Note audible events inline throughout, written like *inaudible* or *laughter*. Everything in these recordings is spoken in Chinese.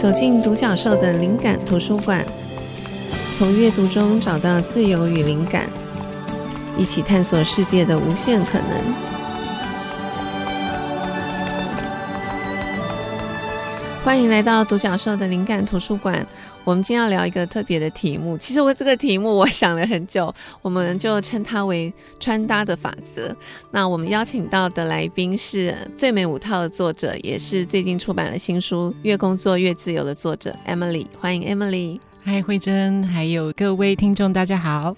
走进独角兽的灵感图书馆，从阅读中找到自由与灵感，一起探索世界的无限可能。欢迎来到独角兽的灵感图书馆。我们今天要聊一个特别的题目。其实我这个题目我想了很久，我们就称它为穿搭的法则。那我们邀请到的来宾是最美五套的作者，也是最近出版了新书《越工作越自由》的作者 Emily。欢迎 Emily。嗨，慧珍，还有各位听众，大家好。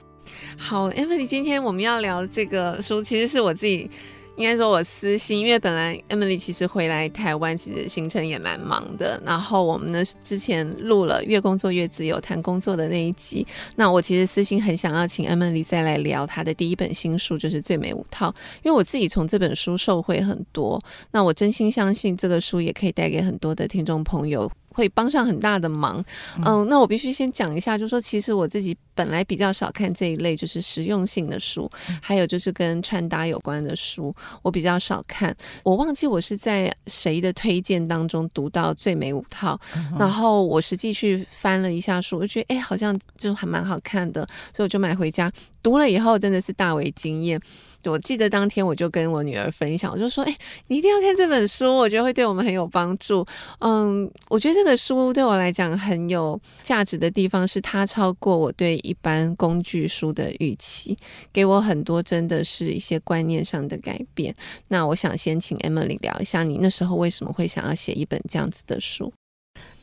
好，Emily，今天我们要聊这个书，其实是我自己。应该说，我私心，因为本来 Emily 其实回来台湾，其实行程也蛮忙的。然后我们呢，之前录了《越工作越自由》谈工作的那一集。那我其实私心很想要请 Emily 再来聊她的第一本新书，就是《最美五套》，因为我自己从这本书受惠很多。那我真心相信这个书也可以带给很多的听众朋友。会帮上很大的忙，嗯，那我必须先讲一下，就是说，其实我自己本来比较少看这一类就是实用性的书，还有就是跟穿搭有关的书，我比较少看。我忘记我是在谁的推荐当中读到《最美五套》，然后我实际去翻了一下书，我就觉得哎，好像就还蛮好看的，所以我就买回家。读了以后真的是大为惊艳。我记得当天我就跟我女儿分享，我就说：“哎，你一定要看这本书，我觉得会对我们很有帮助。”嗯，我觉得这个书对我来讲很有价值的地方是它超过我对一般工具书的预期，给我很多真的是一些观念上的改变。那我想先请 Emily 聊一下，你那时候为什么会想要写一本这样子的书？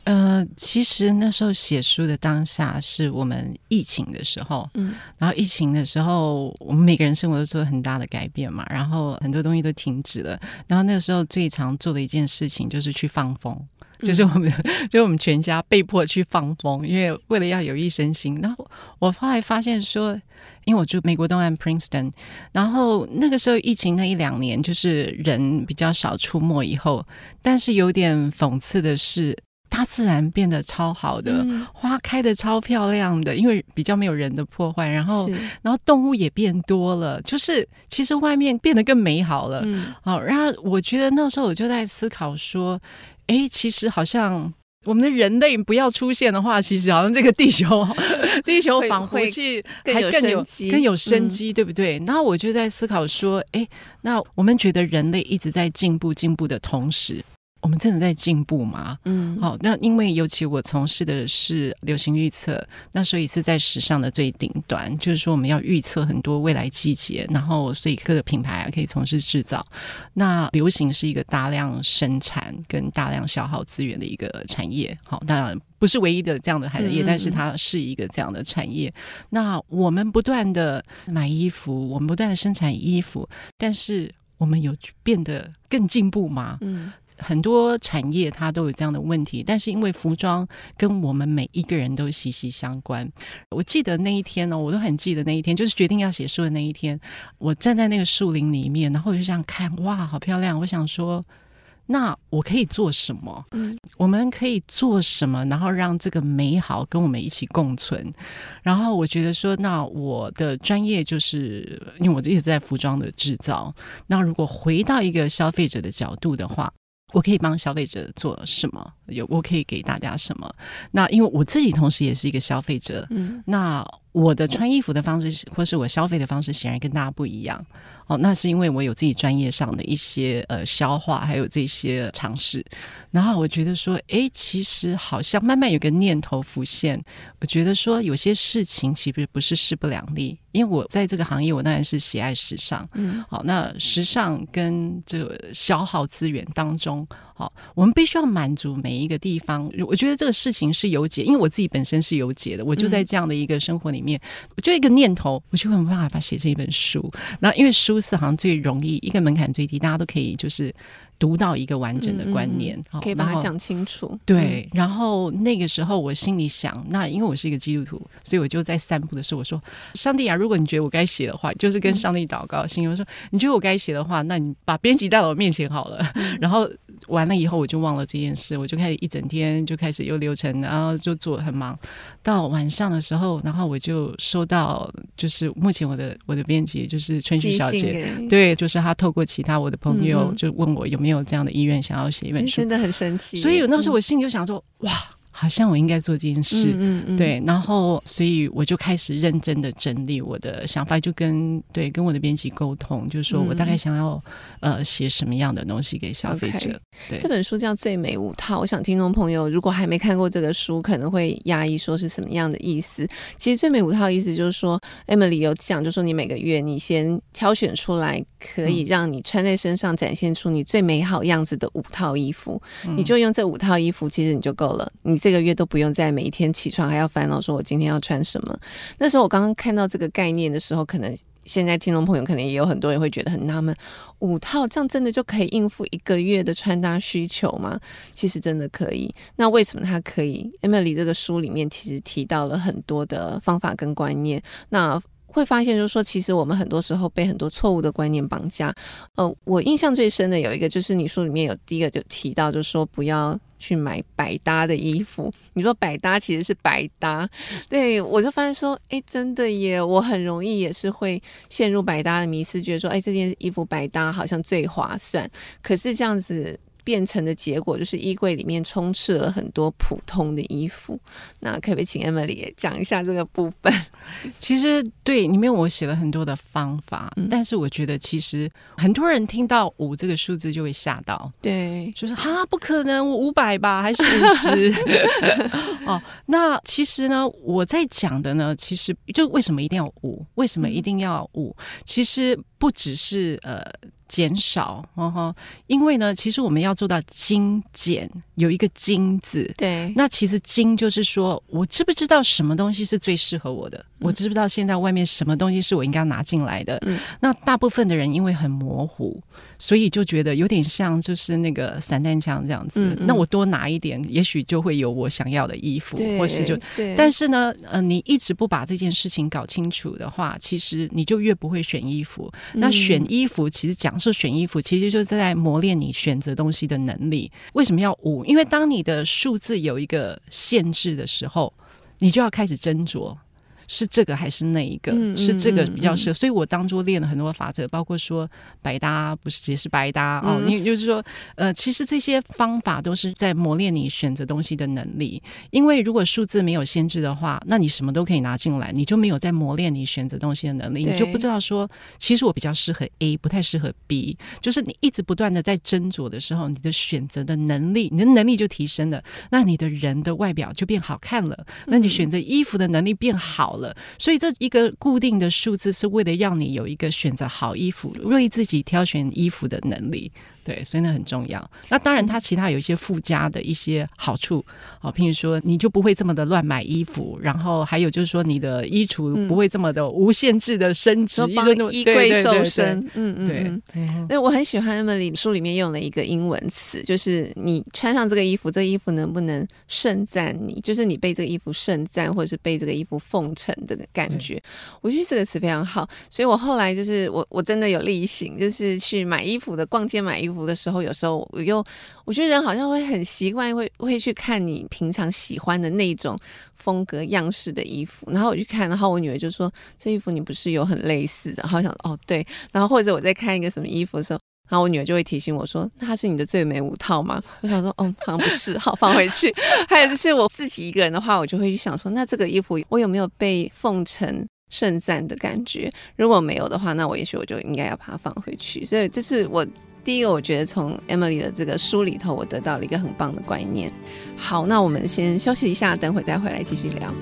呃，其实那时候写书的当下是我们疫情的时候，嗯，然后疫情的时候，我们每个人生活都做了很大的改变嘛，然后很多东西都停止了，然后那个时候最常做的一件事情就是去放风，就是我们，嗯、*laughs* 就是我们全家被迫去放风，因为为了要有益身心。然后我后来发现说，因为我住美国东岸 Princeton，然后那个时候疫情那一两年，就是人比较少出没以后，但是有点讽刺的是。大自然变得超好的，嗯、花开的超漂亮的，因为比较没有人的破坏，然后，然后动物也变多了，就是其实外面变得更美好了。嗯，好，然后我觉得那时候我就在思考说，哎，其实好像我们的人类不要出现的话，其实好像这个地球，*laughs* 地球仿佛是还更有更有生机，对不对？然后我就在思考说，哎，那我们觉得人类一直在进步，进步的同时。我们真的在进步吗？嗯，好，那因为尤其我从事的是流行预测，那所以是在时尚的最顶端，就是说我们要预测很多未来季节，然后所以各个品牌啊可以从事制造。那流行是一个大量生产跟大量消耗资源的一个产业，好，当然不是唯一的这样的行业，嗯嗯，但是它是一个这样的产业。那我们不断的买衣服，我们不断的生产衣服，但是我们有变得更进步吗？嗯。很多产业它都有这样的问题，但是因为服装跟我们每一个人都息息相关。我记得那一天呢、我都很记得那一天，就是决定要写书的那一天。我站在那个树林里面，然后我就这样看，哇，好漂亮！我想说，那我可以做什么？嗯，我们可以做什么？然后让这个美好跟我们一起共存。然后我觉得说，那我的专业就是因为我一直在服装的制造。那如果回到一个消费者的角度的话，我可以帮消费者做什么？有我可以给大家什么？那因为我自己同时也是一个消费者，嗯，那我的穿衣服的方式，或是我消费的方式，显然跟大家不一样。哦，那是因为我有自己专业上的一些呃消化，还有这些尝试。然后我觉得说，哎，其实好像慢慢有个念头浮现。我觉得说，有些事情其实不是势不两立。因为我在这个行业，我当然是喜爱时尚。嗯，好，那时尚跟这个消耗资源当中，好，我们必须要满足每一个地方。我觉得这个事情是有解，因为我自己本身是有解的。我就在这样的一个生活里面，嗯、我就一个念头，我就会有办法把写成一本书。那，因为书是好像最容易，一个门槛最低，大家都可以就是。读到一个完整的观念，嗯、可以把它讲清楚。对，然后那个时候我心里想，那因为我是一个基督徒，所以我就在散步的时候我说：“上帝啊，如果你觉得我该写的话，就是跟上帝祷告，心里我说你觉得我该写的话，那你把编辑带到我面前好了。嗯”然后完了以后我就忘了这件事，我就开始一整天就开始有流程，然后就做很忙。到晚上的时候，然后我就收到，就是目前我的我的编辑就是春旭小姐，对，就是她透过其他我的朋友就问我有没有这样的意愿，想要写一本书，真的很神奇。所以那时候我心里就想说，哇。好像我应该做这件事，嗯嗯嗯对，然后所以我就开始认真的整理我的想法，就跟对跟我的编辑沟通，就是说我大概想要、嗯、呃写什么样的东西给消费者。Okay, 对，这本书叫《最美五套》，我想听众朋友如果还没看过这个书，可能会压抑说是什么样的意思。其实《最美五套》意思就是说，Emily 有讲，就是说你每个月你先挑选出来可以让你穿在身上展现出你最美好样子的五套衣服，嗯、你就用这五套衣服，其实你就够了。你这个月都不用再每一天起床还要烦恼说我今天要穿什么。那时候我刚刚看到这个概念的时候，可能现在听众朋友可能也有很多人会觉得很纳闷：五套这样真的就可以应付一个月的穿搭需求吗？其实真的可以。那为什么它可以？Emily 这个书里面其实提到了很多的方法跟观念。那会发现，就是说，其实我们很多时候被很多错误的观念绑架。呃，我印象最深的有一个，就是你书里面有第一个就提到，就是说不要去买百搭的衣服。你说百搭其实是百搭，对，我就发现说，哎，真的耶，我很容易也是会陷入百搭的迷思，觉得说，哎，这件衣服百搭好像最划算。可是这样子。变成的结果就是衣柜里面充斥了很多普通的衣服。那可不可以请 Emily 也讲一下这个部分？*laughs* 其实对里面我写了很多的方法，嗯、但是我觉得其实很多人听到五这个数字就会吓到，对，就是哈不可能，我五百吧，还是五十？*laughs* 哦，那其实呢，我在讲的呢，其实就为什么一定要五？为什么一定要五？嗯、其实不只是呃。减少，哦吼，因为呢，其实我们要做到精简，有一个“精”字。对，那其实“精”就是说我知不知道什么东西是最适合我的？嗯、我知不知道现在外面什么东西是我应该拿进来的？嗯，那大部分的人因为很模糊。所以就觉得有点像，就是那个散弹枪这样子。嗯嗯，那我多拿一点，也许就会有我想要的衣服，或是就。对但是呢，呃，你一直不把这件事情搞清楚的话，其实你就越不会选衣服。嗯、那选衣服，其实讲是选衣服，其实就是在磨练你选择东西的能力。为什么要五？因为当你的数字有一个限制的时候，你就要开始斟酌。是这个还是那一个？嗯、是这个比较适合，所以我当初练了很多法则，包括说百搭不是也是百搭、嗯、哦，你就是说，呃，其实这些方法都是在磨练你选择东西的能力。因为如果数字没有限制的话，那你什么都可以拿进来，你就没有在磨练你选择东西的能力，你就不知道说，其实我比较适合 A，不太适合 B。就是你一直不断的在斟酌的时候，你的选择的能力，你的能力就提升了，那你的人的外表就变好看了，那你选择衣服的能力变好所以这一个固定的数字是为了让你有一个选择好衣服、为自己挑选衣服的能力。对，所以那很重要。那当然，它其他有一些附加的一些好处哦，譬如说，你就不会这么的乱买衣服，然后还有就是说，你的衣橱不会这么的无限制的升值，嗯、衣柜瘦身。嗯嗯，对。那我很喜欢 Emily 书里面用了一个英文词，就是你穿上这个衣服，这个衣服能不能盛赞你？就是你被这个衣服盛赞，或者是被这个衣服奉承的感觉。我觉得这个词非常好，所以我后来就是我我真的有例行，就是去买衣服的，逛街买衣服服的时候，有时候我又我觉得人好像会很习惯会会去看你平常喜欢的那种风格样式的衣服，然后我去看，然后我女儿就说：“这衣服你不是有很类似的？” *laughs* 然后想哦对，然后或者我在看一个什么衣服的时候，然后我女儿就会提醒我说：“那它是你的最美五套吗？”我想说：“哦，好像不是，好放回去。*laughs* ”还有就是我自己一个人的话，我就会去想说：“那这个衣服我有没有被奉承？”盛赞的感觉，如果没有的话，那我也许我就应该要把它放回去。所以这是我第一个，我觉得从 Emily 的这个书里头，我得到了一个很棒的观念。好，那我们先休息一下，等会再回来继续聊。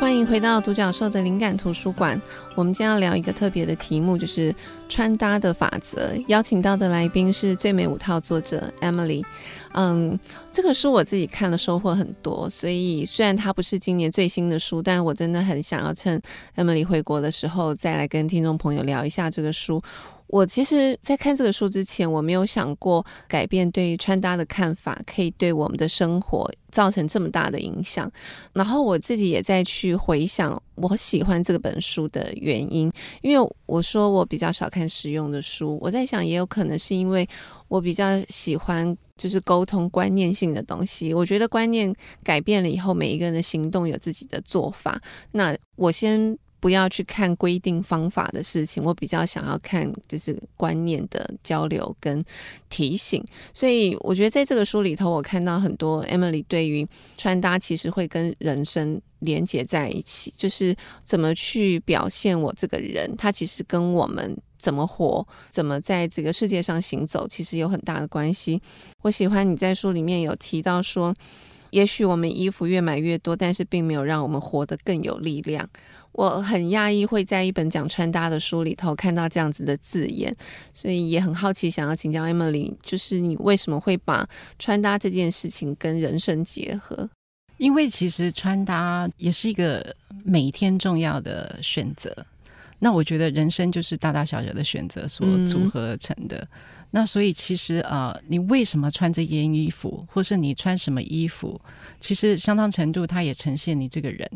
欢迎回到独角兽的灵感图书馆。我们今天要聊一个特别的题目，就是穿搭的法则。邀请到的来宾是最美五套作者 Emily。嗯，这个书我自己看了，收获很多。所以虽然它不是今年最新的书，但我真的很想要趁 Emily 回国的时候再来跟听众朋友聊一下这个书。我其实，在看这个书之前，我没有想过改变对穿搭的看法，可以对我们的生活造成这么大的影响。然后我自己也在去回想我喜欢这本书的原因，因为我说我比较少看实用的书，我在想也有可能是因为我比较喜欢就是沟通观念性的东西。我觉得观念改变了以后，每一个人的行动有自己的做法。那我先。不要去看规定方法的事情，我比较想要看就是观念的交流跟提醒。所以我觉得在这个书里头，我看到很多 Emily 对于穿搭其实会跟人生连接在一起，就是怎么去表现我这个人，他其实跟我们怎么活、怎么在这个世界上行走，其实有很大的关系。我喜欢你在书里面有提到说，也许我们衣服越买越多，但是并没有让我们活得更有力量。我很讶异会在一本讲穿搭的书里头看到这样子的字眼，所以也很好奇，想要请教 Emily，就是你为什么会把穿搭这件事情跟人生结合？因为其实穿搭也是一个每天重要的选择。那我觉得人生就是大大小小的选择所组合而成的。嗯、那所以其实呃，你为什么穿这件衣服，或是你穿什么衣服，其实相当程度它也呈现你这个人。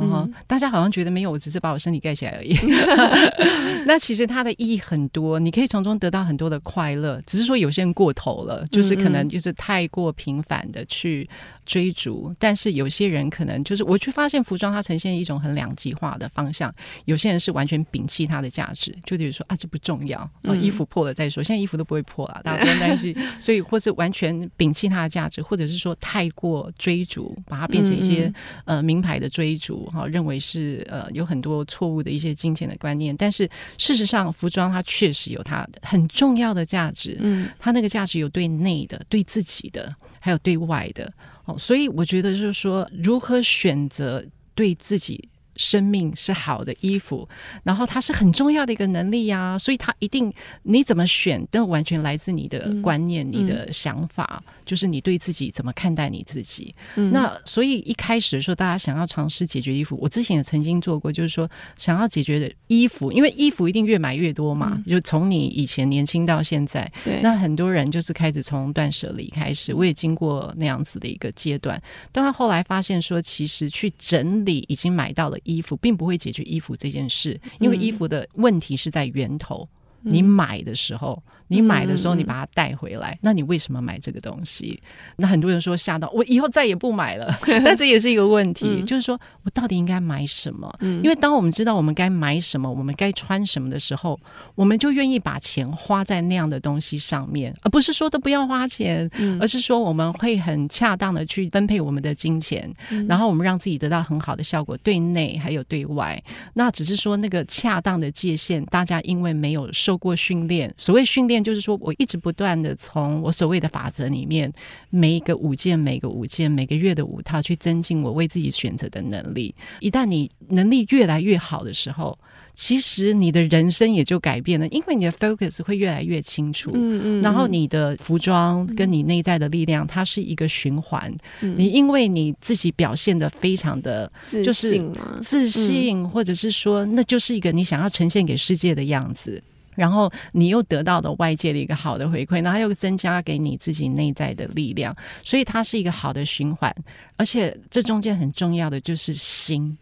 嗯，大家好像觉得没有，我只是把我身体盖起来而已。*laughs* *laughs* 那其实它的意义很多，你可以从中得到很多的快乐。只是说有些人过头了，就是可能就是太过频繁的去追逐。但是有些人可能就是我去发现服装它呈现一种很两极化的方向。有些人是完全摒弃它的价值，就比如说啊，这不重要，衣服破了再说。现在衣服都不会破了，*laughs* 大家不用担心。所以或是完全摒弃它的价值，或者是说太过追逐，把它变成一些呃名牌的追逐。哈，认为是呃有很多错误的一些金钱的观念，但是事实上，服装它确实有它很重要的价值。嗯，它那个价值有对内的、对自己的，还有对外的。哦，所以我觉得就是说，如何选择对自己。生命是好的衣服，然后它是很重要的一个能力呀、啊，所以它一定你怎么选都完全来自你的观念、嗯、你的想法，嗯、就是你对自己怎么看待你自己。嗯、那所以一开始的时候，大家想要尝试解决衣服，我之前也曾经做过，就是说想要解决的衣服，因为衣服一定越买越多嘛，嗯、就从你以前年轻到现在，对，那很多人就是开始从断舍离开始，我也经过那样子的一个阶段，但他后来发现说，其实去整理已经买到了。衣服并不会解决衣服这件事，因为衣服的问题是在源头。嗯、你买的时候。你买的时候，你把它带回来，嗯、那你为什么买这个东西？那很多人说吓到我，以后再也不买了。*laughs* 但这也是一个问题，嗯、就是说我到底应该买什么？嗯、因为当我们知道我们该买什么，我们该穿什么的时候，我们就愿意把钱花在那样的东西上面，而不是说都不要花钱，嗯、而是说我们会很恰当的去分配我们的金钱，嗯、然后我们让自己得到很好的效果，对内还有对外。那只是说那个恰当的界限，大家因为没有受过训练，所谓训练。就是说，我一直不断的从我所谓的法则里面，每一个五件、每个五件、每个月的五套，去增进我为自己选择的能力。一旦你能力越来越好的时候，其实你的人生也就改变了，因为你的 focus 会越来越清楚。嗯嗯。然后你的服装跟你内在的力量，它是一个循环。嗯。你因为你自己表现的非常的就是自信，或者是说，那就是一个你想要呈现给世界的样子。然后你又得到了外界的一个好的回馈，然后又增加给你自己内在的力量，所以它是一个好的循环。而且这中间很重要的就是心。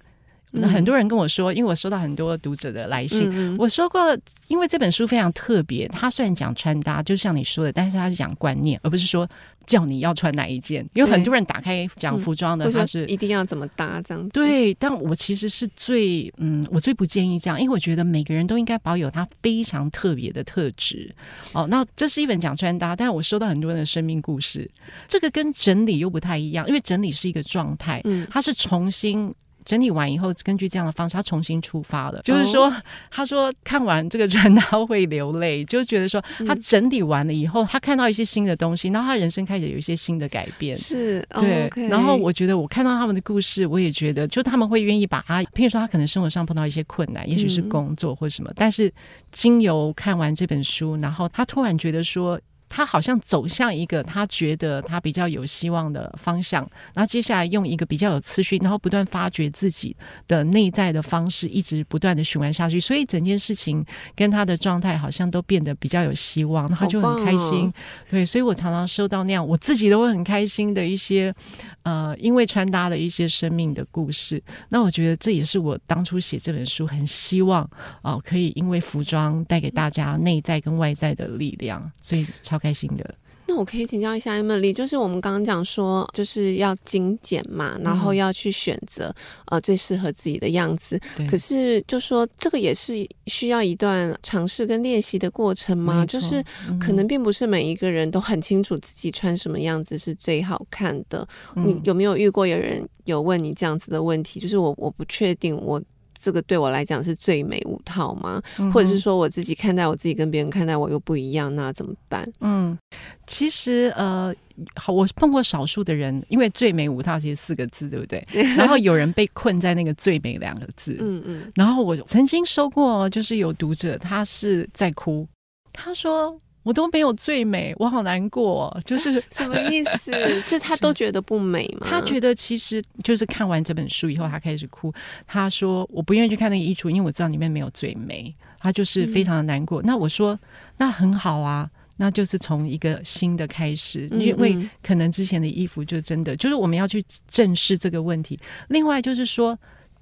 那很多人跟我说，因为我收到很多读者的来信，我说过，因为这本书非常特别，它虽然讲穿搭，就像你说的，但是它是讲观念，而不是说叫你要穿哪一件。因为很多人打开讲服装的，他是、嗯、一定要怎么搭这样子。对，但我其实是最嗯，我最不建议这样，因为我觉得每个人都应该保有他非常特别的特质。哦，那这是一本讲穿搭，但是我收到很多人的生命故事，这个跟整理又不太一样，因为整理是一个状态，嗯，它是重新。整理完以后，根据这样的方式，他重新出发了。就是说，他说看完这个专他会流泪，就觉得说他整理完了以后，他看到一些新的东西，然后他人生开始有一些新的改变。是，对。然后我觉得我看到他们的故事，我也觉得，就他们会愿意把他，譬如说他可能生活上碰到一些困难，也许是工作或什么，但是经由看完这本书，然后他突然觉得说。他好像走向一个他觉得他比较有希望的方向，然后接下来用一个比较有次序，然后不断发掘自己的内在的方式，一直不断的循环下去，所以整件事情跟他的状态好像都变得比较有希望，他就很开心。哦、对，所以我常常收到那样我自己都会很开心的一些，呃，因为穿搭的一些生命的故事。那我觉得这也是我当初写这本书很希望哦、呃，可以因为服装带给大家内在跟外在的力量，所以超开心的。那我可以请教一下 Emily，就是我们刚刚讲说，就是要精简嘛，然后要去选择、嗯、呃最适合自己的样子。可是就说这个也是需要一段尝试跟练习的过程吗？就是可能并不是每一个人都很清楚自己穿什么样子是最好看的。嗯、你有没有遇过有人有问你这样子的问题？就是我我不确定我。这个对我来讲是最美五套吗？嗯、或者是说我自己看待我自己跟别人看待我又不一样，那怎么办？嗯，其实呃，好，我碰过少数的人，因为最美五套其实四个字，对不对？*laughs* 然后有人被困在那个最美两个字，嗯嗯。然后我曾经收过，就是有读者他是在哭，他说。我都没有最美，我好难过。就是 *laughs* 什么意思？*laughs* 就他都觉得不美吗？他觉得其实就是看完这本书以后，他开始哭。他说：“我不愿意去看那个衣橱，因为我知道里面没有最美。”他就是非常的难过。嗯、那我说：“那很好啊，那就是从一个新的开始，因为可能之前的衣服就真的就是我们要去正视这个问题。另外就是说。”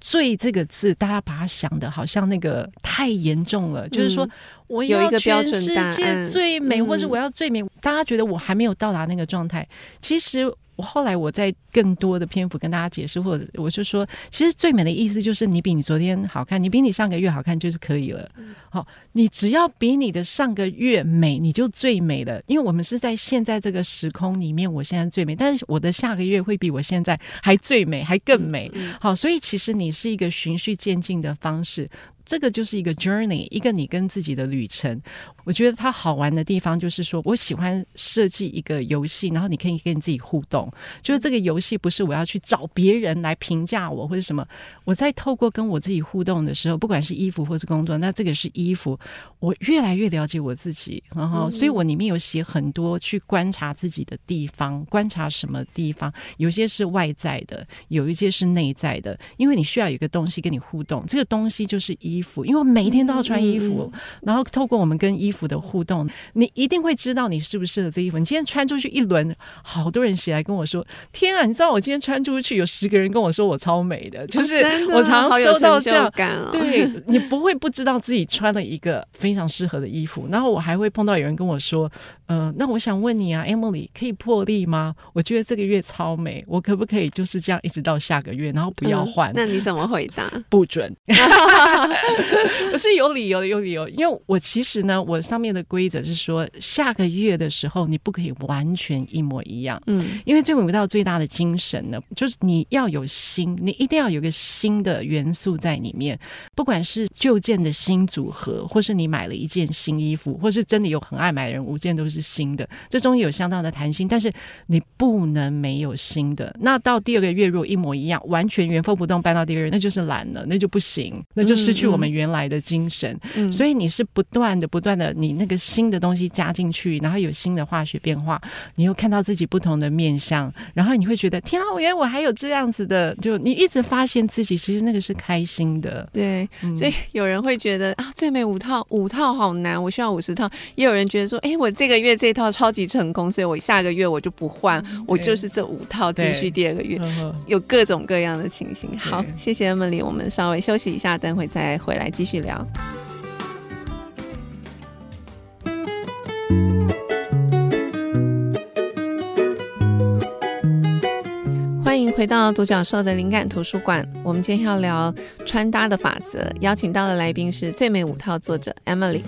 最这个字，大家把它想的好像那个太严重了，嗯、就是说我要全世界最美，嗯、或者我要最美，大家觉得我还没有到达那个状态，其实。我后来我在更多的篇幅跟大家解释，或者我就说，其实最美的意思就是你比你昨天好看，你比你上个月好看就是可以了。好，你只要比你的上个月美，你就最美了。因为我们是在现在这个时空里面，我现在最美，但是我的下个月会比我现在还最美，还更美。好，所以其实你是一个循序渐进的方式。这个就是一个 journey，一个你跟自己的旅程。我觉得它好玩的地方就是说，我喜欢设计一个游戏，然后你可以跟你自己互动。就是这个游戏不是我要去找别人来评价我或者什么，我在透过跟我自己互动的时候，不管是衣服或是工作，那这个是衣服，我越来越了解我自己。然后，所以我里面有写很多去观察自己的地方，观察什么地方，有些是外在的，有一些是内在的，因为你需要有一个东西跟你互动，这个东西就是衣。衣服，因为我每一天都要穿衣服，嗯、然后透过我们跟衣服的互动，你一定会知道你适不适合这衣服。你今天穿出去一轮，好多人写来跟我说：“天啊，你知道我今天穿出去有十个人跟我说我超美的。”就是我常常收到这样，哦、对，你不会不知道自己穿了一个非常适合的衣服。然后我还会碰到有人跟我说。嗯、呃，那我想问你啊，Emily，可以破例吗？我觉得这个月超美，我可不可以就是这样一直到下个月，然后不要换？嗯、那你怎么回答？*laughs* 不准！*laughs* 我是有理由的，有理由，因为我其实呢，我上面的规则是说，下个月的时候你不可以完全一模一样。嗯，因为最美五套最大的精神呢，就是你要有新，你一定要有个新的元素在里面，不管是旧件的新组合，或是你买了一件新衣服，或是真的有很爱买的人，五件都是。是新的，这中间有相当的弹性，但是你不能没有新的。那到第二个月如果一模一样，完全原封不动搬到第二个月，那就是懒了，那就不行，那就失去我们原来的精神。嗯嗯、所以你是不断的、不断的，你那个新的东西加进去，然后有新的化学变化，你又看到自己不同的面相，然后你会觉得天啊，原来我还有这样子的，就你一直发现自己，其实那个是开心的。对，嗯、所以有人会觉得啊，最美五套，五套好难，我需要五十套。也有人觉得说，哎，我这个。月这一套超级成功，所以我下个月我就不换，我就是这五套继续第二个月，有各种各样的情形。好，谢谢 Emily，我们稍微休息一下，等会再回来继续聊。欢迎回到独角兽的灵感图书馆，我们今天要聊穿搭的法则，邀请到的来宾是最美五套作者 Emily。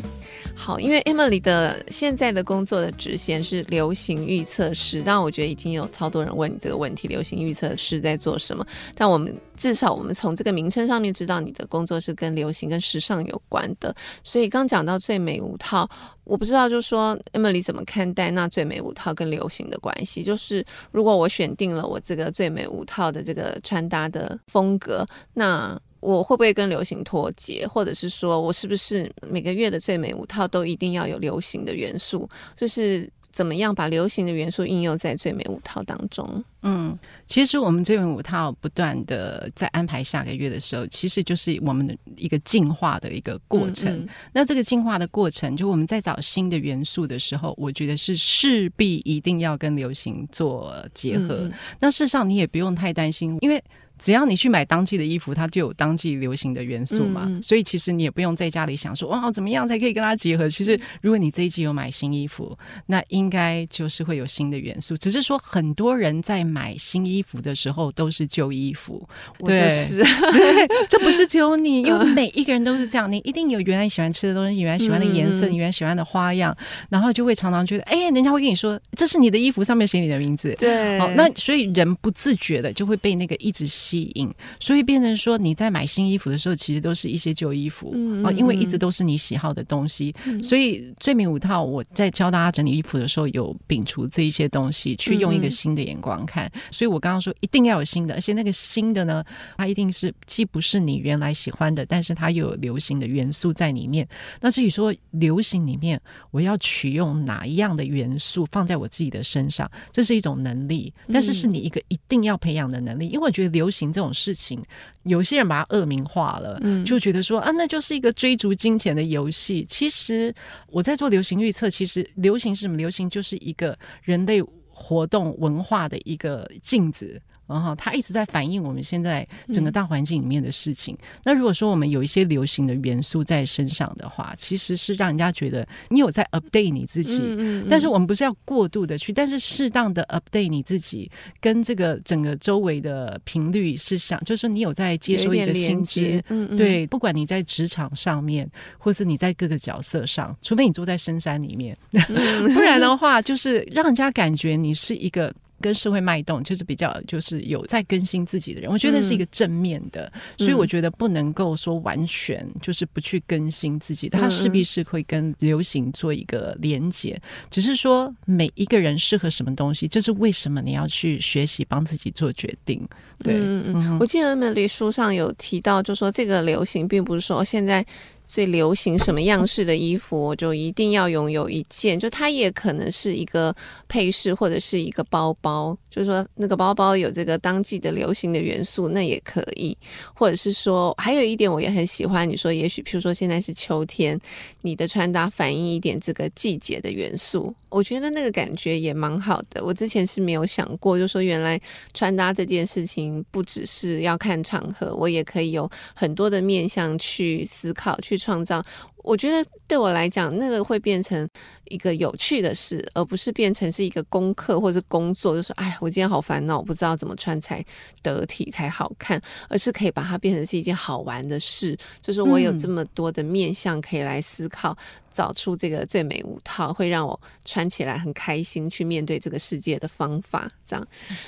好，因为 Emily 的现在的工作的职衔是流行预测师，但我觉得已经有超多人问你这个问题：流行预测师在做什么？但我们至少我们从这个名称上面知道你的工作是跟流行、跟时尚有关的。所以刚讲到最美五套，我不知道就是说 Emily 怎么看待那最美五套跟流行的关系？就是如果我选定了我这个最美五套的这个穿搭的风格，那我会不会跟流行脱节，或者是说我是不是每个月的最美五套都一定要有流行的元素？就是怎么样把流行的元素应用在最美五套当中？嗯，其实我们最美五套不断的在安排下个月的时候，其实就是我们的一个进化的一个过程。嗯嗯，那这个进化的过程，就我们在找新的元素的时候，我觉得是势必一定要跟流行做结合。那事实上你也不用太担心，因为。只要你去买当季的衣服，它就有当季流行的元素嘛，嗯、所以其实你也不用在家里想说哇，怎么样才可以跟它结合。其实如果你这一季有买新衣服，那应该就是会有新的元素。只是说很多人在买新衣服的时候都是旧衣服，对，就是、*laughs* 对，这不是只有你，因为每一个人都是这样。你一定有原来喜欢吃的东西，原来喜欢的颜色，嗯、你原来喜欢的花样，然后就会常常觉得，哎，人家会跟你说这是你的衣服，上面写你的名字，对。好，那所以人不自觉的就会被那个一直。吸引，所以变成说你在买新衣服的时候，其实都是一些旧衣服啊，因为一直都是你喜好的东西。所以最美五套，我在教大家整理衣服的时候，有摒除这一些东西，去用一个新的眼光看。所以我刚刚说一定要有新的，而且那个新的呢，它一定是既不是你原来喜欢的，但是它又有流行的元素在里面。那至于说流行里面，我要取用哪一样的元素放在我自己的身上，这是一种能力，但是是你一个一定要培养的能力，因为我觉得流行。这种事情，有些人把它恶名化了，嗯，就觉得说啊，那就是一个追逐金钱的游戏。其实我在做流行预测，其实流行是什么？流行就是一个人类活动文化的一个镜子。然后它一直在反映我们现在整个大环境里面的事情。嗯、那如果说我们有一些流行的元素在身上的话，其实是让人家觉得你有在 update 你自己。嗯嗯嗯，但是我们不是要过度的去，但是适当的 update 你自己，跟这个整个周围的频率是想，就是说你有在接收一个新知。嗯嗯，对，不管你在职场上面，或是你在各个角色上，除非你住在深山里面，嗯、*laughs* 不然的话，就是让人家感觉你是一个。跟社会脉动就是比较就是有在更新自己的人，我觉得是一个正面的，嗯、所以我觉得不能够说完全就是不去更新自己，他势必是会跟流行做一个连接，只是说每一个人适合什么东西，这是为什么你要去学习帮自己做决定。对，嗯嗯，我记得 Emily 书上有提到，就说这个流行并不是说现在。最流行什么样式的衣服，我就一定要拥有一件。就它也可能是一个配饰，或者是一个包包。就是说，那个包包有这个当季的流行的元素，那也可以。或者是说，还有一点我也很喜欢。你说，也许譬如说现在是秋天，你的穿搭反映一点这个季节的元素，我觉得那个感觉也蛮好的。我之前是没有想过，就说原来穿搭这件事情不只是要看场合，我也可以有很多的面向去思考去。创造，我觉得对我来讲，那个会变成一个有趣的事，而不是变成是一个功课或者是工作。就说哎，我今天好烦恼，我不知道怎么穿才得体才好看，而是可以把它变成是一件好玩的事。就是我有这么多的面向可以来思考。嗯找出这个最美五套，会让我穿起来很开心，去面对这个世界的方法，这样。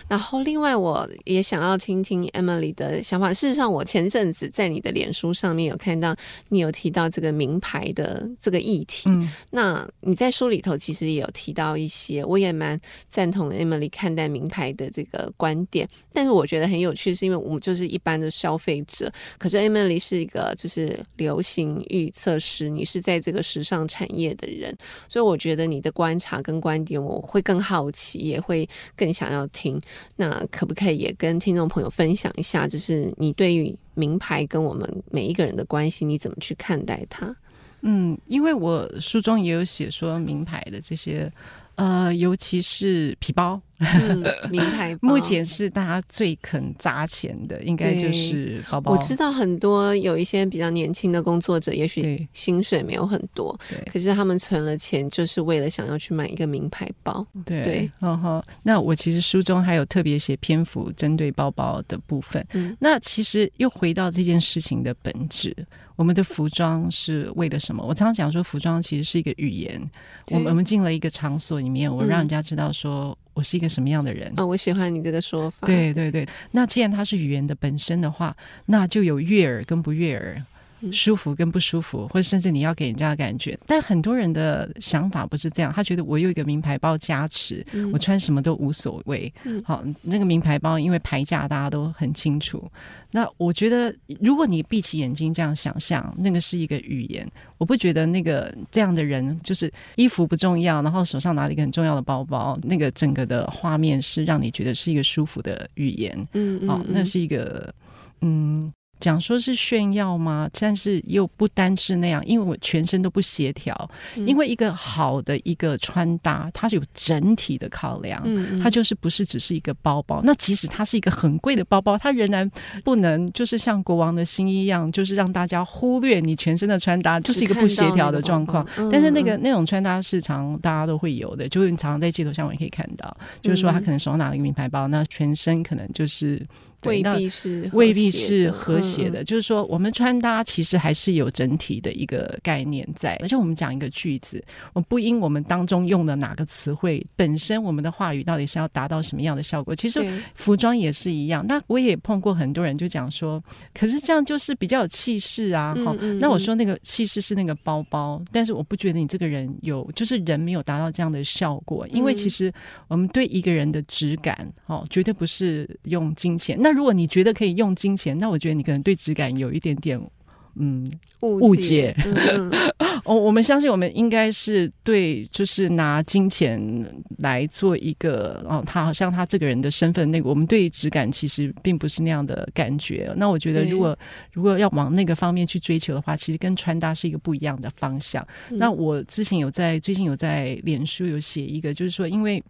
然后，另外我也想要听听 Emily 的想法。事实上，我前阵子在你的脸书上面有看到你有提到这个名牌的这个议题。嗯、那你在在书里头其实也有提到一些，我也蛮赞同 Emily 看待名牌的这个观点。但是我觉得很有趣，是因为我们就是一般的消费者，可是 Emily 是一个就是流行预测师，你是在这个时尚。产业的人，所以我觉得你的观察跟观点，我会更好奇，也会更想要听。那可不可以也跟听众朋友分享一下，就是你对于名牌跟我们每一个人的关系，你怎么去看待它？嗯，因为我书中也有写说名牌的这些。呃，尤其是皮包，嗯、名牌包，*laughs* 目前是大家最肯砸钱的，应该就是包包。我知道很多有一些比较年轻的工作者，也许薪水没有很多，可是他们存了钱，就是为了想要去买一个名牌包。对，对呵呵，那我其实书中还有特别写篇幅针对包包的部分。嗯，那其实又回到这件事情的本质。我们的服装是为了什么？我常常讲说，服装其实是一个语言。我们我们进了一个场所里面，我让人家知道说我是一个什么样的人。啊、嗯哦，我喜欢你这个说法。对对对，那既然它是语言的本身的话，那就有悦耳跟不悦耳。舒服跟不舒服，或者甚至你要给人家的感觉。但很多人的想法不是这样，他觉得我有一个名牌包加持，嗯、我穿什么都无所谓。嗯、好，那个名牌包因为牌价大家都很清楚。那我觉得，如果你闭起眼睛这样想象，那个是一个语言，我不觉得那个这样的人就是衣服不重要，然后手上拿了一个很重要的包包，那个整个的画面是让你觉得是一个舒服的语言。嗯，嗯，嗯，哦，那是一个，嗯。讲说是炫耀吗？但是又不单是那样，因为我全身都不协调。嗯、因为一个好的一个穿搭，它是有整体的考量，嗯嗯，它就是不是只是一个包包。那即使它是一个很贵的包包，它仍然不能就是像国王的新衣一样，就是让大家忽略你全身的穿搭，就是一个不协调的状况。嗯、但是那个那种穿搭市场大家都会有的，就是你常常在街头上也可以看到，就是说他可能手上拿了一个名牌包，那全身可能就是。未必是未必是和谐的，就是说，我们穿搭其实还是有整体的一个概念在。而且我们讲一个句子，我不因我们当中用的哪个词汇本身，我们的话语到底是要达到什么样的效果？其实服装也是一样。那我也碰过很多人就讲说，可是这样就是比较有气势啊。好，那我说那个气势是那个包包，但是我不觉得你这个人有，就是人没有达到这样的效果。因为其实我们对一个人的质感，哦，绝对不是用金钱。那如果你觉得可以用金钱，那我觉得你可能对质感有一点点嗯误解。*laughs* 哦，我们相信我们应该是对，就是拿金钱来做一个哦，他好像他这个人的身份那个，我们对质感其实并不是那样的感觉。那我觉得，如果如果要往那个方面去追求的话，其实跟穿搭是一个不一样的方向。嗯、那我之前有在最近有在脸书有写一个，就是说因为。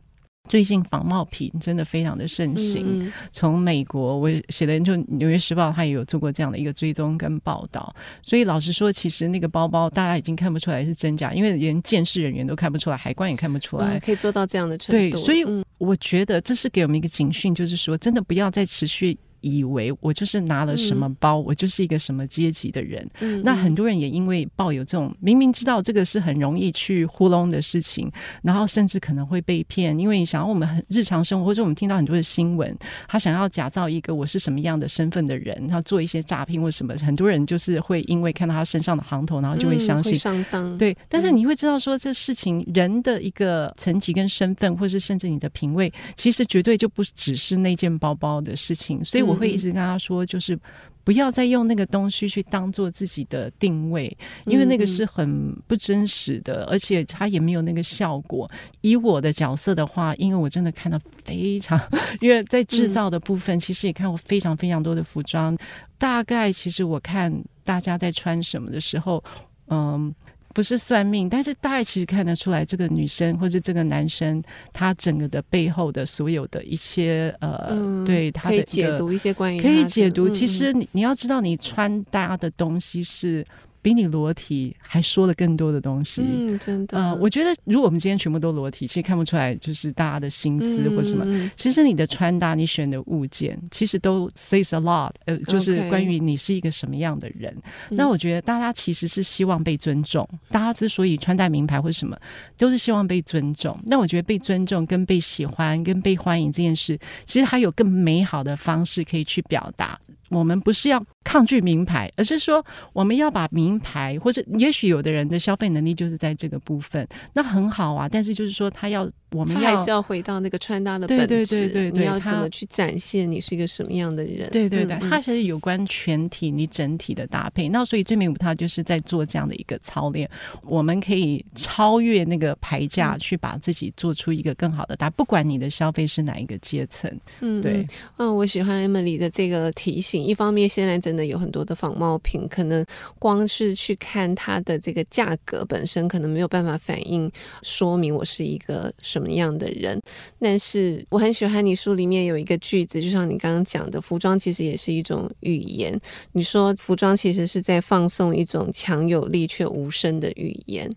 最近仿冒品真的非常的盛行。从、嗯、美国，我写的就《纽约时报》，他也有做过这样的一个追踪跟报道。所以老实说，其实那个包包大家已经看不出来是真假，因为连见识人员都看不出来，海关也看不出来，嗯、可以做到这样的程度。对，所以我觉得这是给我们一个警讯，就是说，真的不要再持续。以为我就是拿了什么包，嗯、我就是一个什么阶级的人。嗯、那很多人也因为抱有这种明明知道这个是很容易去糊弄的事情，然后甚至可能会被骗。因为你想要我们很日常生活，或者我们听到很多的新闻，他想要假造一个我是什么样的身份的人，然后做一些诈骗或什么。很多人就是会因为看到他身上的行头，然后就会相信。嗯、上当。对，但是你会知道说，这事情人的一个层级跟身份，或是甚至你的品味，其实绝对就不只是那件包包的事情。所以我会一直跟他说，就是不要再用那个东西去当做自己的定位，因为那个是很不真实的，而且它也没有那个效果。以我的角色的话，因为我真的看到非常，因为在制造的部分，其实也看过非常非常多的服装。大概其实我看大家在穿什么的时候，嗯。不是算命，但是大概其实看得出来，这个女生或者这个男生，他整个的背后的所有的一些呃，嗯、对他的可以解读一些关于可以解读。其实你你要知道，你穿搭的东西是。比你裸体还说了更多的东西，嗯，真的。呃，我觉得如果我们今天全部都裸体，其实看不出来就是大家的心思或什么。嗯、其实你的穿搭，你选的物件，其实都 says a lot，呃，就是关于你是一个什么样的人。那我觉得大家其实是希望被尊重，嗯、大家之所以穿戴名牌或什么，都是希望被尊重。那我觉得被尊重、跟被喜欢、跟被欢迎这件事，其实还有更美好的方式可以去表达。我们不是要抗拒名牌，而是说我们要把名牌，或者也许有的人的消费能力就是在这个部分，那很好啊。但是就是说他要。我们还是要回到那个穿搭的本质，对对对对对，你要怎么去展现你是一个什么样的人？对对对，它是有关全体你整体的搭配。那所以最美舞它就是在做这样的一个操练，我们可以超越那个牌价，去把自己做出一个更好的搭，不管你的消费是哪一个阶层。嗯，对，嗯，我喜欢 Emily 的这个提醒。一方面，现在真的有很多的仿冒品，可能光是去看它的这个价格本身，可能没有办法反映说明我是一个。什么样的人？但是我很喜欢你书里面有一个句子，就像你刚刚讲的，服装其实也是一种语言。你说服装其实是在放送一种强有力却无声的语言。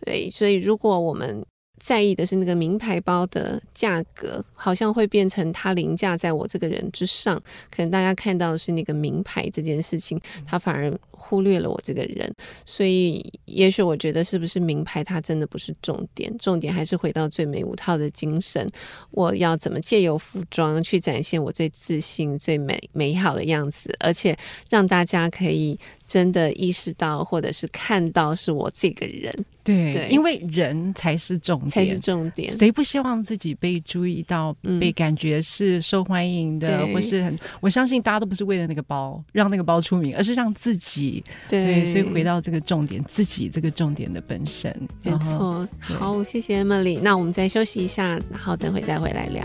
对，所以如果我们在意的是那个名牌包的价格，好像会变成它凌驾在我这个人之上。可能大家看到的是那个名牌这件事情，它反而忽略了我这个人。所以，也许我觉得是不是名牌，它真的不是重点，重点还是回到最美五套的精神。我要怎么借由服装去展现我最自信、最美美好的样子，而且让大家可以真的意识到，或者是看到是我这个人。对，对，因为人才是重点，才是重点。谁不希望自己被注意到，嗯、被感觉是受欢迎的，或是很？我相信大家都不是为了那个包，让那个包出名，而是让自己。对，对，所以回到这个重点，自己这个重点的本身。没错。好，谢谢 Emily。那我们再休息一下，然后等会再回来聊。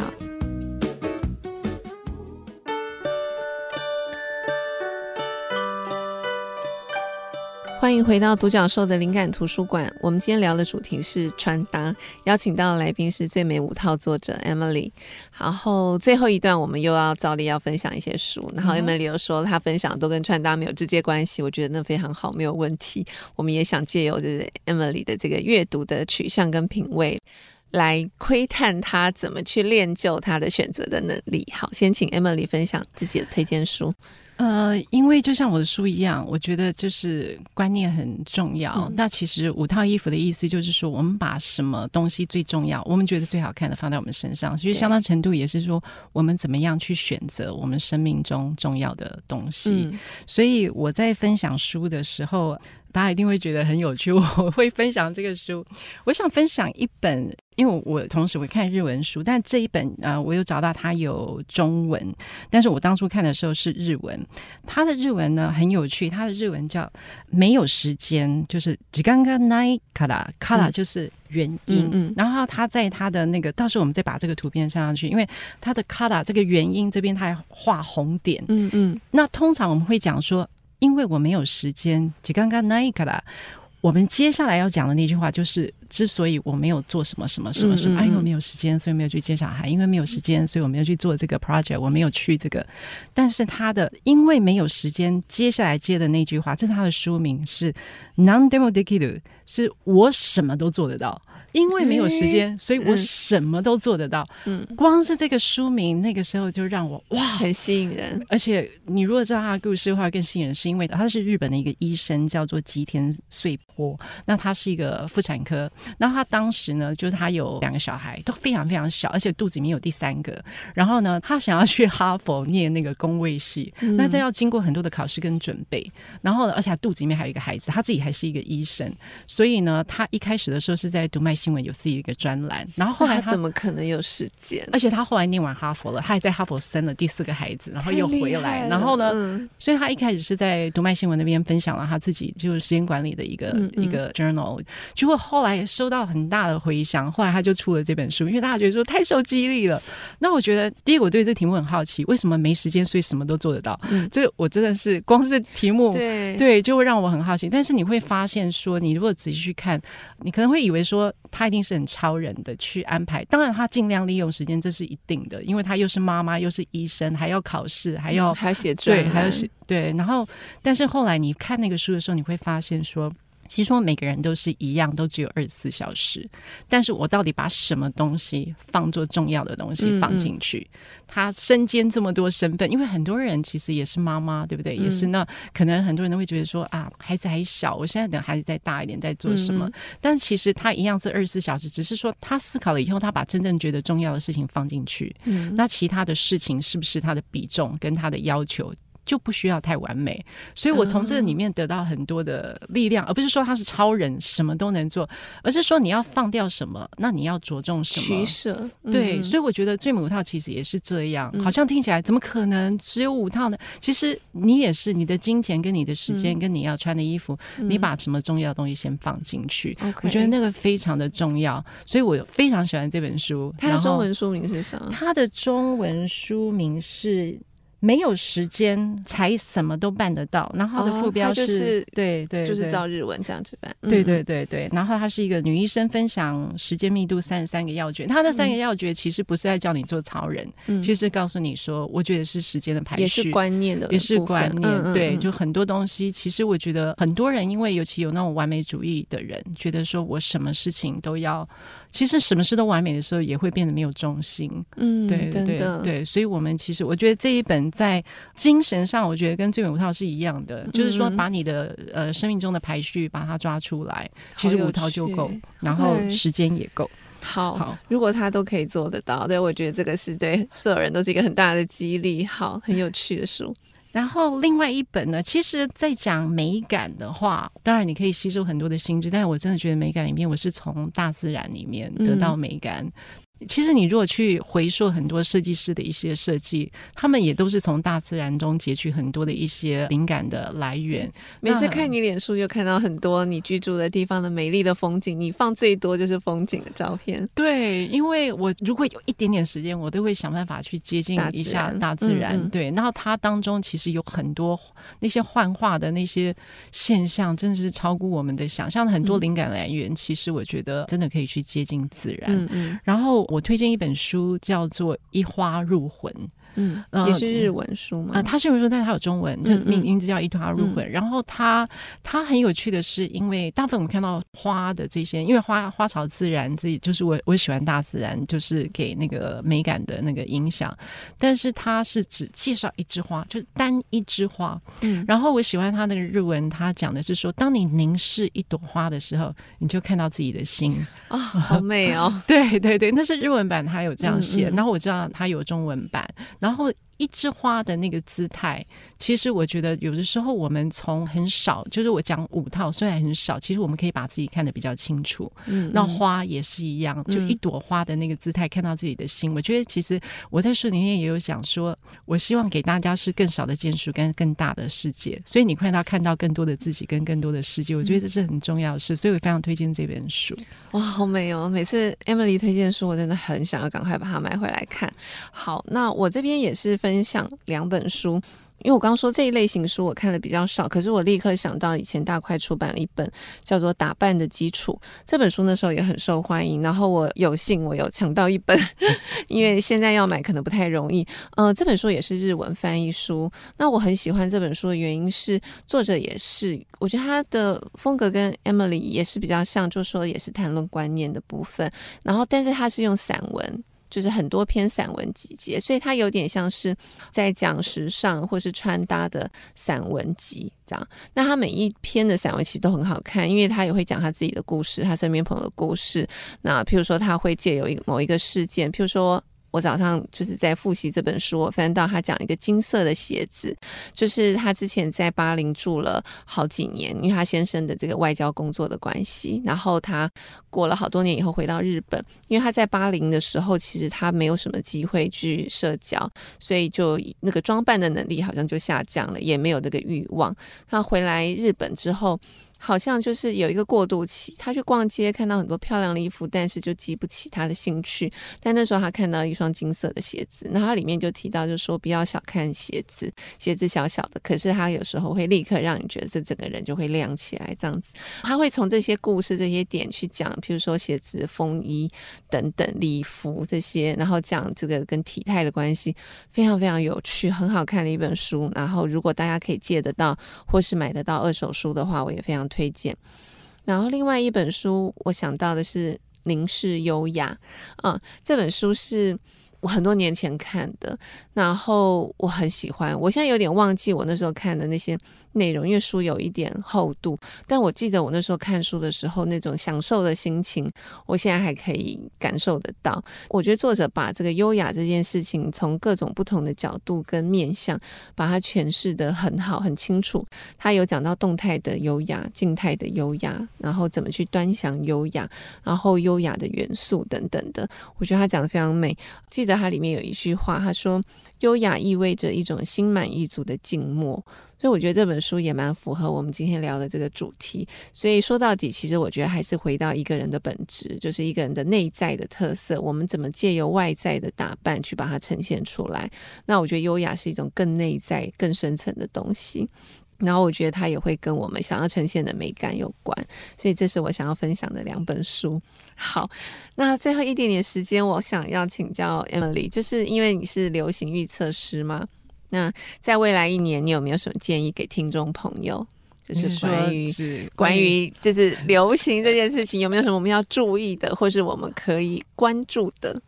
欢迎回到独角兽的灵感图书馆。我们今天聊的主题是穿搭，邀请到的来宾是最美五套作者 Emily。然后最后一段我们又要照例要分享一些书，然后 Emily 又说她分享的都跟穿搭没有直接关系，我觉得那非常好，没有问题。我们也想借由就是 Emily 的这个阅读的取向跟品味，来窥探她怎么去练就她的选择的能力。好，先请 Emily 分享自己的推荐书。呃，因为就像我的书一样，我觉得就是观念很重要。嗯、那其实五套衣服的意思就是说，我们把什么东西最重要，我们觉得最好看的放在我们身上，其实相当程度也是说，我们怎么样去选择我们生命中重要的东西。嗯、所以我在分享书的时候，大家一定会觉得很有趣。我会分享这个书，我想分享一本。因为我同时会看日文书，但这一本啊、呃，我有找到它有中文，但是我当初看的时候是日文。它的日文呢很有趣，它的日文叫“没有时间”，就是“时间がないから”，卡拉就是原因。嗯嗯、然后它在它的那个，到时候我们再把这个图片上上去，因为它的卡拉这个原因这边它还画红点。嗯嗯。那通常我们会讲说，因为我没有时间，时间がないから。 我们接下来要讲的那句话就是：之所以我没有做什么什么什么什么，嗯嗯嗯，啊，因为我没有时间，所以没有去接小孩；因为没有时间，所以我没有去做这个 project，我没有去这个。但是他的因为没有时间，接下来接的那句话，这是他的书名是“何でもできる”，是我什么都做得到。 因为没有时间，所以我什么都做得到。嗯，光是这个书名，那个时候就让我哇，很吸引人。而且你如果知道他的故事的话，更吸引人，是因为他是日本的一个医生，叫做吉田穗波。那他是一个妇产科，那他当时呢，就是他有两个小孩，都非常非常小，而且肚子里面有第三个。然后呢，他想要去哈佛念那个工卫系，嗯、那这要经过很多的考试跟准备。然后呢，而且他肚子里面还有一个孩子，他自己还是一个医生，所以呢，他一开始的时候是在读卖。新闻有自己一个专栏，然后后来他，他怎么可能有时间？而且他后来念完哈佛了，他还在哈佛生了第四个孩子，然后又回来，然后呢，嗯、所以他一开始是在读卖新闻那边分享了他自己就是时间管理的一个嗯嗯一个 journal，结果后来收到很大的回响，后来他就出了这本书，因为大家觉得说太受激励了。那我觉得第一个我对这题目很好奇，为什么没时间所以什么都做得到？嗯，这我真的是光是题目对对就会让我很好奇。但是你会发现说，你如果仔细去看，你可能会以为说。他一定是很超人的去安排，当然他尽量利用时间，这是一定的，因为他又是妈妈，又是医生，还要考试，还要、嗯、还要写对，还要写对。然后，但是后来你看那个书的时候，你会发现说。其实说每个人都是一样，都只有二十四小时。但是我到底把什么东西放作重要的东西放进去？嗯、他身兼这么多身份，因为很多人其实也是妈妈，对不对？嗯、也是那可能很多人都会觉得说啊，孩子还小，我现在等孩子再大一点再做什么？嗯、但其实他一样是二十四小时，只是说他思考了以后，他把真正觉得重要的事情放进去。嗯，那其他的事情是不是他的比重跟他的要求？就不需要太完美，所以我从这里面得到很多的力量，而不是说他是超人，什么都能做，而是说你要放掉什么，那你要着重什么取舍。对，所以我觉得最美五套其实也是这样，好像听起来怎么可能只有五套呢？其实你也是，你的金钱跟你的时间跟你要穿的衣服，你把什么重要的东西先放进去，我觉得那个非常的重要。所以我非常喜欢这本书。它的中文书名是什么？它的中文书名是。没有时间才什么都办得到。然后它的副标是，哦、就是对对，就是照日文这样子办。对对对对。然后她是一个女医生，分享时间密度三十三个要诀。她的三个要诀其实不是在叫你做超人，嗯、其实告诉你说，我觉得是时间的排序，也是观念的，也是观念。嗯嗯嗯对，就很多东西，其实我觉得很多人因为尤其有那种完美主义的人，觉得说我什么事情都要。其实什么事都完美的时候，也会变得没有重心。嗯，对对对对，所以，我们其实我觉得这一本在精神上，我觉得跟最美五套是一样的，嗯、就是说把你的呃生命中的排序把它抓出来，其实五套就够，然后时间也够。好，好，如果他都可以做得到，对，我觉得这个是对所有人都是一个很大的激励。好，很有趣的书。然后另外一本呢，其实在讲美感的话，当然你可以吸收很多的心智，但是我真的觉得美感里面，我是从大自然里面得到美感。嗯其实你如果去回溯很多设计师的一些设计，他们也都是从大自然中截取很多的一些灵感的来源。每次看你脸书，就看到很多你居住的地方的美丽的风景，你放最多就是风景的照片。对，因为我如果有一点点时间，我都会想办法去接近一下大自然。自然嗯嗯对，然后它当中其实有很多那些幻化的那些现象，真的是超乎我们的想象的很多灵感来源。嗯、其实我觉得真的可以去接近自然。嗯嗯，然后。我推荐一本书，叫做《一花入魂》。嗯，也是日文书嘛？啊，它是日文书，但是它有中文，就名名字叫《一花入魂》。然后它它很有趣的是，因为大部分我们看到花的这些，因为花花草自然，自己就是我我喜欢大自然，就是给那个美感的那个影响。但是它是只介绍一枝花，就是单一枝花。嗯，然后我喜欢它那个日文，它讲的是说，当你凝视一朵花的时候，你就看到自己的心啊，好美哦！*laughs* 对对对，那是日文版，它有这样写。然后我知道它有中文版。然后一枝花的那个姿态，其实我觉得有的时候我们从很少，就是我讲五套，虽然很少，其实我们可以把自己看得比较清楚。嗯，那花也是一样，就一朵花的那个姿态，看到自己的心。嗯、我觉得其实我在书里面也有讲说，我希望给大家是更少的见识跟更大的世界。所以你看到看到更多的自己跟更多的世界，我觉得这是很重要的事。所以我非常推荐这本书。哇，好美哦！每次 Emily 推荐书，我真的很想要赶快把它买回来看。好，那我这边也是分享两本书，因为我刚刚说这一类型书我看的比较少，可是我立刻想到以前大块出版了一本叫做《打扮的基础》这本书，那时候也很受欢迎。然后我有幸我有抢到一本，*laughs* 因为现在要买可能不太容易。嗯、呃，这本书也是日文翻译书。那我很喜欢这本书的原因是作者也是，我觉得他的风格跟 Emily 也是比较像，就说也是谈论观念的部分。然后，但是他是用散文。就是很多篇散文集结，所以它有点像是在讲时尚或是穿搭的散文集这样。那他每一篇的散文其实都很好看，因为他也会讲他自己的故事，他身边朋友的故事。那譬如说，他会借由一某一个事件，譬如说。我早上就是在复习这本书，我翻到他讲一个金色的鞋子，就是他之前在巴林住了好几年，因为他先生的这个外交工作的关系，然后他过了好多年以后回到日本，因为他在巴林的时候其实他没有什么机会去社交，所以就那个装扮的能力好像就下降了，也没有这个欲望。他回来日本之后。好像就是有一个过渡期，他去逛街看到很多漂亮的衣服，但是就激不起他的兴趣。但那时候他看到一双金色的鞋子，那他里面就提到，就说不要小看鞋子，鞋子小小的，可是他有时候会立刻让你觉得这整个人就会亮起来，这样子。他会从这些故事、这些点去讲，比如说鞋子、风衣等等礼服这些，然后讲这个跟体态的关系，非常非常有趣，很好看的一本书。然后如果大家可以借得到或是买得到二手书的话，我也非常。推荐，然后另外一本书，我想到的是《凝视优雅》。嗯，这本书是我很多年前看的，然后我很喜欢。我现在有点忘记我那时候看的那些。内容，因为书有一点厚度，但我记得我那时候看书的时候那种享受的心情，我现在还可以感受得到。我觉得作者把这个优雅这件事情从各种不同的角度跟面向，把它诠释得很好、很清楚。他有讲到动态的优雅、静态的优雅，然后怎么去端详优雅，然后优雅的元素等等的。我觉得他讲得非常美。记得他里面有一句话，他说：“优雅意味着一种心满意足的静默。”所以我觉得这本书也蛮符合我们今天聊的这个主题。所以说到底，其实我觉得还是回到一个人的本质，就是一个人的内在的特色。我们怎么借由外在的打扮去把它呈现出来？那我觉得优雅是一种更内在、更深层的东西。然后我觉得它也会跟我们想要呈现的美感有关。所以这是我想要分享的两本书。好，那最后一点点时间，我想要请教 Emily，就是因为你是流行预测师吗？那在未来一年，你有没有什么建议给听众朋友？就是关于关于就是流行这件事情，有没有什么我们要注意的，或是我们可以关注的？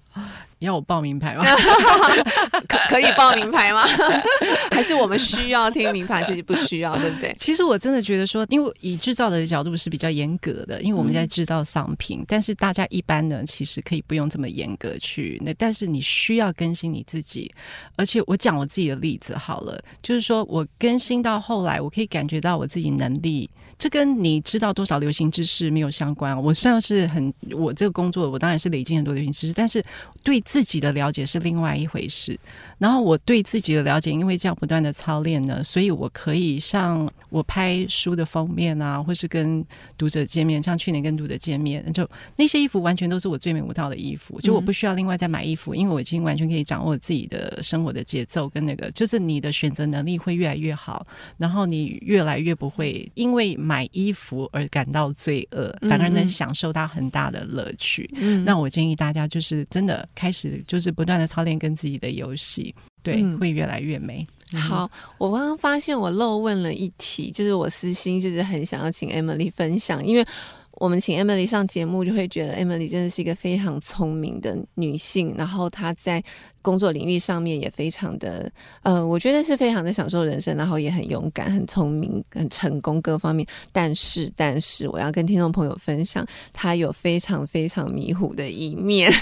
要我报名牌吗？*laughs* 可可以报名牌吗？*laughs* 还是我们需要听名牌，其实不需要，对不对？*laughs* 其实我真的觉得说，因为以制造的角度是比较严格的，因为我们在制造商品，嗯、但是大家一般呢，其实可以不用这么严格去那，但是你需要更新你自己。而且我讲我自己的例子好了，就是说我更新到后来，我可以感觉到我自己能力。这跟你知道多少流行知识没有相关。我虽然是很，我这个工作，我当然是累积很多流行知识，但是对自己的了解是另外一回事。然后我对自己的了解，因为这样不断的操练呢，所以我可以像我拍书的封面啊，或是跟读者见面，像去年跟读者见面，就那些衣服完全都是我最美舞套的衣服，就我不需要另外再买衣服，因为我已经完全可以掌握自己的生活的节奏跟那个，就是你的选择能力会越来越好，然后你越来越不会因为买衣服而感到罪恶，反而能享受到很大的乐趣。嗯，那我建议大家就是真的开始就是不断的操练跟自己的游戏。对，嗯、会越来越美。好，我刚刚发现我漏问了一题，就是我私心就是很想要请 Emily 分享，因为我们请 Emily 上节目，就会觉得 Emily 真的是一个非常聪明的女性，然后她在。工作领域上面也非常的，呃，我觉得是非常的享受人生，然后也很勇敢、很聪明、很成功各方面。但是，但是我要跟听众朋友分享，他有非常非常迷糊的一面，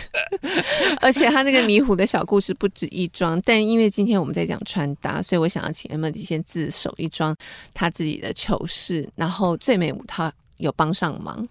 而且他那个迷糊的小故事不止一桩。但因为今天我们在讲穿搭，所以我想要请 Emily 先自首一桩他自己的糗事，然后最美五套有帮上忙。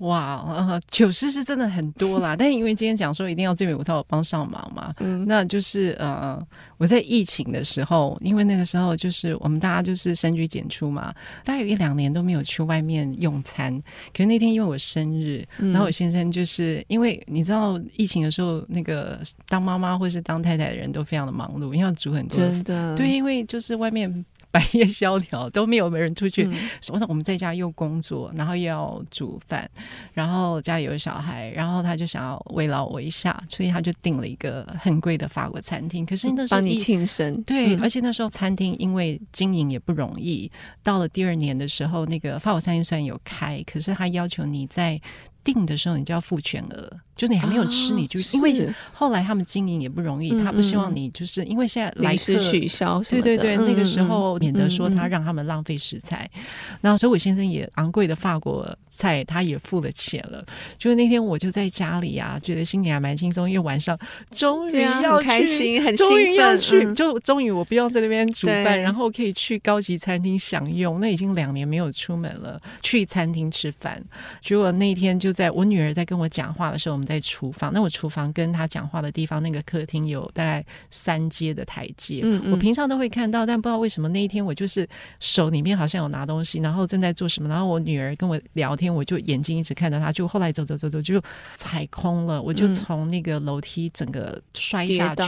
哇，呃，*laughs* 糗事是真的很多啦，*laughs* 但因为今天讲说一定要最美五套帮上忙嘛，嗯，那就是呃，我在疫情的时候，因为那个时候就是我们大家就是深居简出嘛，大概有一两年都没有去外面用餐。可是那天因为我生日，然后我先生就是因为你知道疫情的时候，那个当妈妈或是当太太的人都非常的忙碌，因为要煮很多，真的，对，因为就是外面。*laughs* 百夜萧条，都没有没人出去。说、嗯、那我们在家又工作，然后又要煮饭，然后家里有小孩，然后他就想要慰劳我一下，所以他就订了一个很贵的法国餐厅。可是那时候帮你庆生，对，嗯、而且那时候餐厅因为经营也不容易。到了第二年的时候，那个法国餐厅虽然有开，可是他要求你在。订的时候你就要付全额，就是你还没有吃你就，因为后来他们经营也不容易，他不希望你就是因为现在来客取消，对对对，那个时候免得说他让他们浪费食材，然后所以我先生也昂贵的法国菜他也付了钱了，就是那天我就在家里啊，觉得心里还蛮轻松，因为晚上终于要开心，很终于要去，就终于我不用在那边煮饭，然后可以去高级餐厅享用。那已经两年没有出门了，去餐厅吃饭，结果那天就。就在我女儿在跟我讲话的时候，我们在厨房。那我厨房跟她讲话的地方，那个客厅有大概三阶的台阶。嗯嗯，我平常都会看到，但不知道为什么那一天我就是手里面好像有拿东西，然后正在做什么。然后我女儿跟我聊天，我就眼睛一直看着他。就后来走走走走，就踩空了，我就从那个楼梯整个摔下去。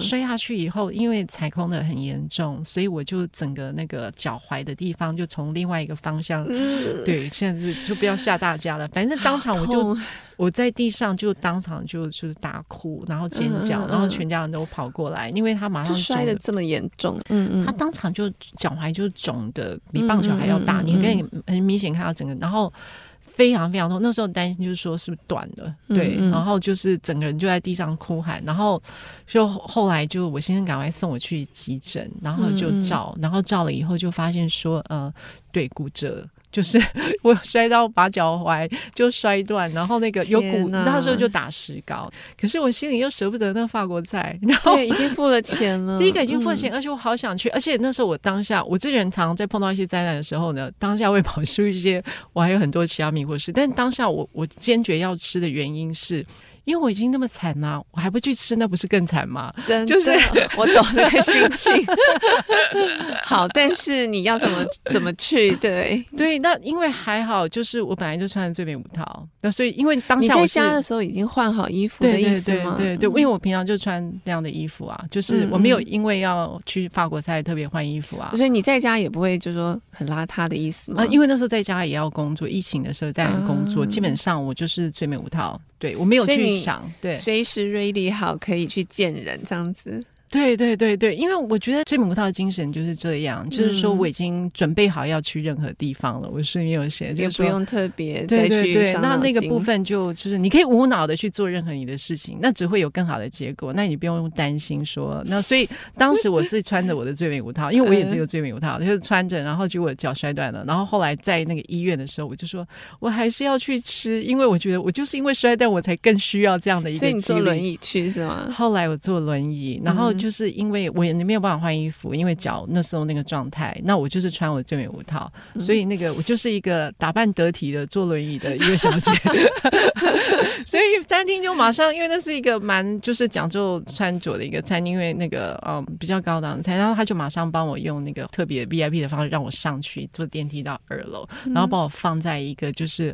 摔下去以后，因为踩空的很严重，所以我就整个那个脚踝的地方就从另外一个方向。嗯、对，现在是就不要吓大家了。反正当。场我就我在地上就当场就就是大哭，然后尖叫，嗯嗯嗯，然后全家人都跑过来，因为他马上摔的这么严重，嗯嗯，他当场就脚踝就肿的比棒球还要大，你可以很明显看到整个，然后非常非常痛。那时候担心就是说是不是断了，对，嗯嗯，然后就是整个人就在地上哭喊，然后就后来就我先生赶快送我去急诊，然后就照，然后照了以后就发现说呃对骨折。就是 *laughs* 我摔到把脚踝就摔断，然后那个有骨，哪那时候就打石膏。可是我心里又舍不得那法国菜，然后对，已经付了钱了。*laughs* 第一个已经付了钱，嗯、而且我好想去。而且那时候我当下，我这个人常常在碰到一些灾难的时候呢，当下会跑出一些，我还有很多其他迷惑事。但当下我我坚决要吃的原因是。因为我已经那么惨了，啊，我还不去吃，那不是更惨吗？真的，就是 *laughs* 我懂那个心情。*laughs* 好，但是你要怎么 *laughs* 怎么去？对对，那因为还好，就是我本来就穿的最美五套，那所以因为当下我在家的时候已经换好衣服的意思吗？对对对，对，对，因为我平常就穿那样的衣服啊，就是我没有因为要去法国才特别换衣服啊，所以你在家也不会就说很邋遢的意思吗？啊，因为那时候在家也要工作，疫情的时候在工作，嗯、基本上我就是最美五套。对，我没有去想，对，随时 ready 好可以去见人这样子。对对对对，因为我觉得最美舞套的精神就是这样，就是说我已经准备好要去任何地方了。我书里面有写，也不用特别对对对，那那个部分就就是你可以无脑的去做任何你的事情，那只会有更好的结果。那你不用担心说，那所以当时我是穿着我的最美舞套，因为我也只有最美舞套，就是穿着，然后结果脚摔断了，然后后来在那个医院的时候，我就说我还是要去吃，因为我觉得我就是因为摔断，我才更需要这样的一个。所以你坐轮椅去是吗？后来我坐轮椅，然后就是因为我也没有办法换衣服，因为脚那时候那个状态，那我就是穿我最美舞套，所以那个我就是一个打扮得体的坐轮椅的一个小姐。*laughs* 所以餐厅就马上，因为那是一个蛮就是讲究穿着的一个餐厅，因为那个嗯比较高档的餐，然后他就马上帮我用那个特别 VIP 的方式让我上去坐电梯到二楼，然后把我放在一个就是。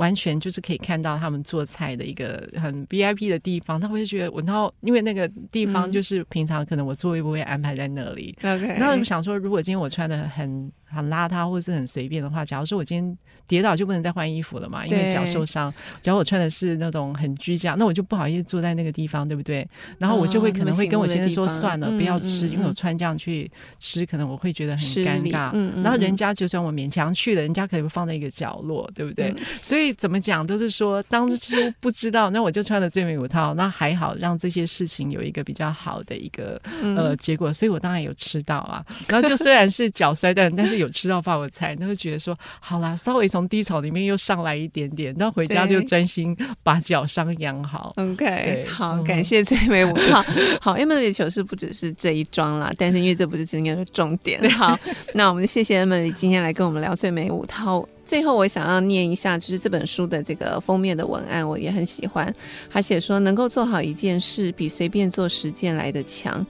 完全就是可以看到他们做菜的一个 *laughs* 很 VIP 的地方，他会觉得我，然后因为那个地方就是平常可能我座位不会安排在那里，OK，然后我想说，如果今天我穿的很。很邋遢或者是很随便的话，假如说我今天跌倒就不能再换衣服了嘛，因为脚受伤。假如我穿的是那种很居家，那我就不好意思坐在那个地方，对不对？然后我就会可能会跟我先生说算了，不要吃，因为我穿这样去吃，可能我会觉得很尴尬。然后人家就算我勉强去了，人家可能会放在一个角落，对不对？所以怎么讲都是说，当初不知道，那我就穿了最美五套，那还好让这些事情有一个比较好的一个呃结果，所以我当然有吃到啊。然后就虽然是脚摔断，但是。有吃到法国菜，那就觉得说好啦，稍微从低潮里面又上来一点点，然后回家就专心把脚伤养好。OK，对好，感谢最美五套。好，Emily 的糗事不只是这一桩啦，但是因为这不是今天的重点。好，那我们谢谢 Emily 今天来跟我们聊最美五套。最后，我想要念一下，就是这本书的这个封面的文案，我也很喜欢。他写说，能够做好一件事，比随便做十件来的强。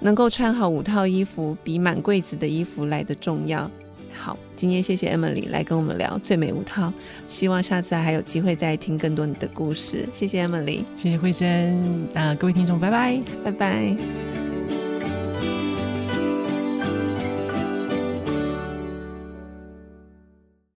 能够穿好五套衣服，比满柜子的衣服来得重要。好，今天谢谢 Emily 来跟我们聊最美五套，希望下次还有机会再听更多你的故事。谢谢 Emily，谢谢慧珍，啊、呃，各位听众，拜拜，拜拜。